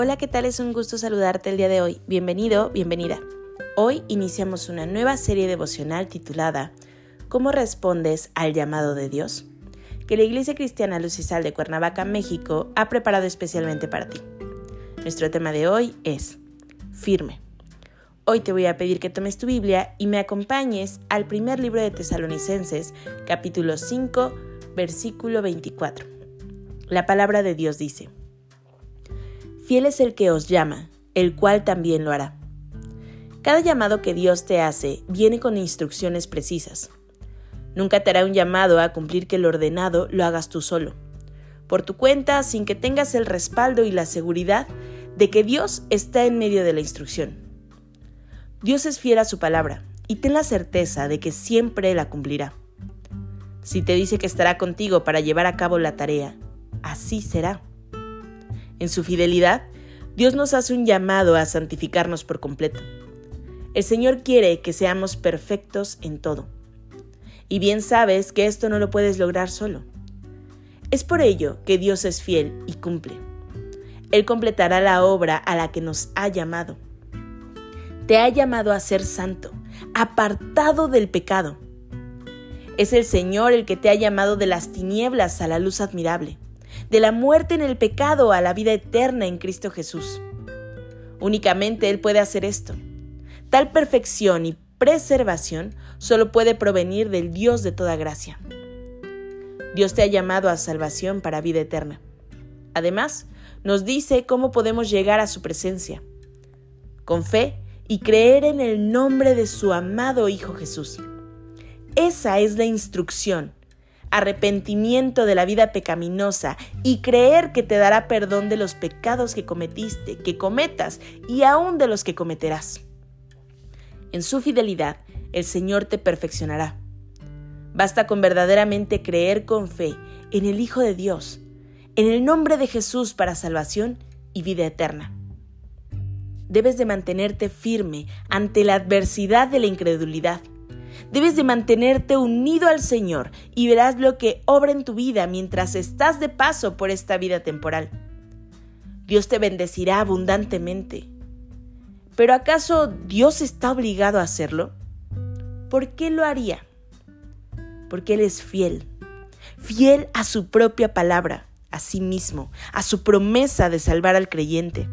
Hola, ¿qué tal? Es un gusto saludarte el día de hoy. Bienvenido, bienvenida. Hoy iniciamos una nueva serie devocional titulada ¿Cómo respondes al llamado de Dios? que la Iglesia Cristiana Lucisal de Cuernavaca, México, ha preparado especialmente para ti. Nuestro tema de hoy es firme. Hoy te voy a pedir que tomes tu Biblia y me acompañes al primer libro de Tesalonicenses, capítulo 5, versículo 24. La palabra de Dios dice, Fiel es el que os llama, el cual también lo hará. Cada llamado que Dios te hace viene con instrucciones precisas. Nunca te hará un llamado a cumplir que lo ordenado lo hagas tú solo, por tu cuenta, sin que tengas el respaldo y la seguridad de que Dios está en medio de la instrucción. Dios es fiel a su palabra y ten la certeza de que siempre la cumplirá. Si te dice que estará contigo para llevar a cabo la tarea, así será. En su fidelidad, Dios nos hace un llamado a santificarnos por completo. El Señor quiere que seamos perfectos en todo. Y bien sabes que esto no lo puedes lograr solo. Es por ello que Dios es fiel y cumple. Él completará la obra a la que nos ha llamado. Te ha llamado a ser santo, apartado del pecado. Es el Señor el que te ha llamado de las tinieblas a la luz admirable de la muerte en el pecado a la vida eterna en Cristo Jesús. Únicamente Él puede hacer esto. Tal perfección y preservación solo puede provenir del Dios de toda gracia. Dios te ha llamado a salvación para vida eterna. Además, nos dice cómo podemos llegar a su presencia. Con fe y creer en el nombre de su amado Hijo Jesús. Esa es la instrucción arrepentimiento de la vida pecaminosa y creer que te dará perdón de los pecados que cometiste, que cometas y aún de los que cometerás. En su fidelidad, el Señor te perfeccionará. Basta con verdaderamente creer con fe en el Hijo de Dios, en el nombre de Jesús para salvación y vida eterna. Debes de mantenerte firme ante la adversidad de la incredulidad Debes de mantenerte unido al Señor y verás lo que obra en tu vida mientras estás de paso por esta vida temporal. Dios te bendecirá abundantemente. ¿Pero acaso Dios está obligado a hacerlo? ¿Por qué lo haría? Porque Él es fiel, fiel a su propia palabra, a sí mismo, a su promesa de salvar al creyente,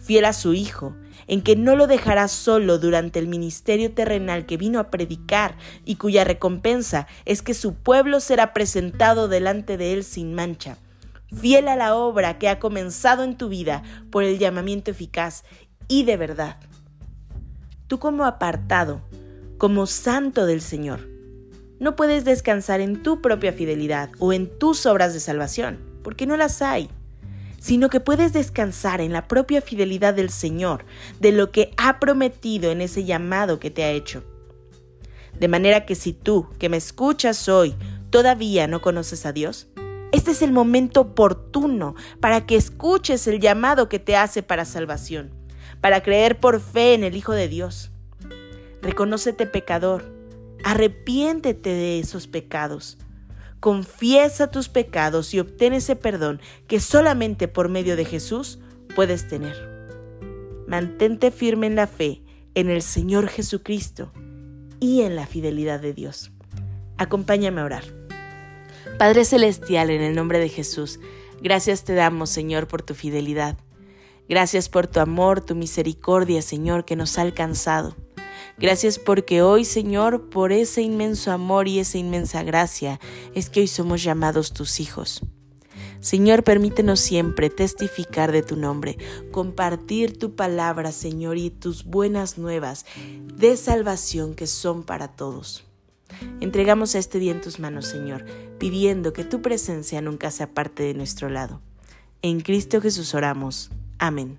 fiel a su Hijo, en que no lo dejará solo durante el ministerio terrenal que vino a predicar y cuya recompensa es que su pueblo será presentado delante de él sin mancha. Fiel a la obra que ha comenzado en tu vida por el llamamiento eficaz y de verdad. Tú como apartado, como santo del Señor, no puedes descansar en tu propia fidelidad o en tus obras de salvación, porque no las hay sino que puedes descansar en la propia fidelidad del Señor, de lo que ha prometido en ese llamado que te ha hecho. De manera que si tú, que me escuchas hoy, todavía no conoces a Dios, este es el momento oportuno para que escuches el llamado que te hace para salvación, para creer por fe en el Hijo de Dios. Reconócete pecador, arrepiéntete de esos pecados Confiesa tus pecados y obtén ese perdón que solamente por medio de Jesús puedes tener. Mantente firme en la fe en el Señor Jesucristo y en la fidelidad de Dios. Acompáñame a orar. Padre Celestial, en el nombre de Jesús, gracias te damos, Señor, por tu fidelidad. Gracias por tu amor, tu misericordia, Señor, que nos ha alcanzado. Gracias porque hoy, Señor, por ese inmenso amor y esa inmensa gracia, es que hoy somos llamados tus hijos. Señor, permítenos siempre testificar de tu nombre, compartir tu palabra, Señor, y tus buenas nuevas de salvación que son para todos. Entregamos este día en tus manos, Señor, pidiendo que tu presencia nunca sea parte de nuestro lado. En Cristo Jesús oramos. Amén.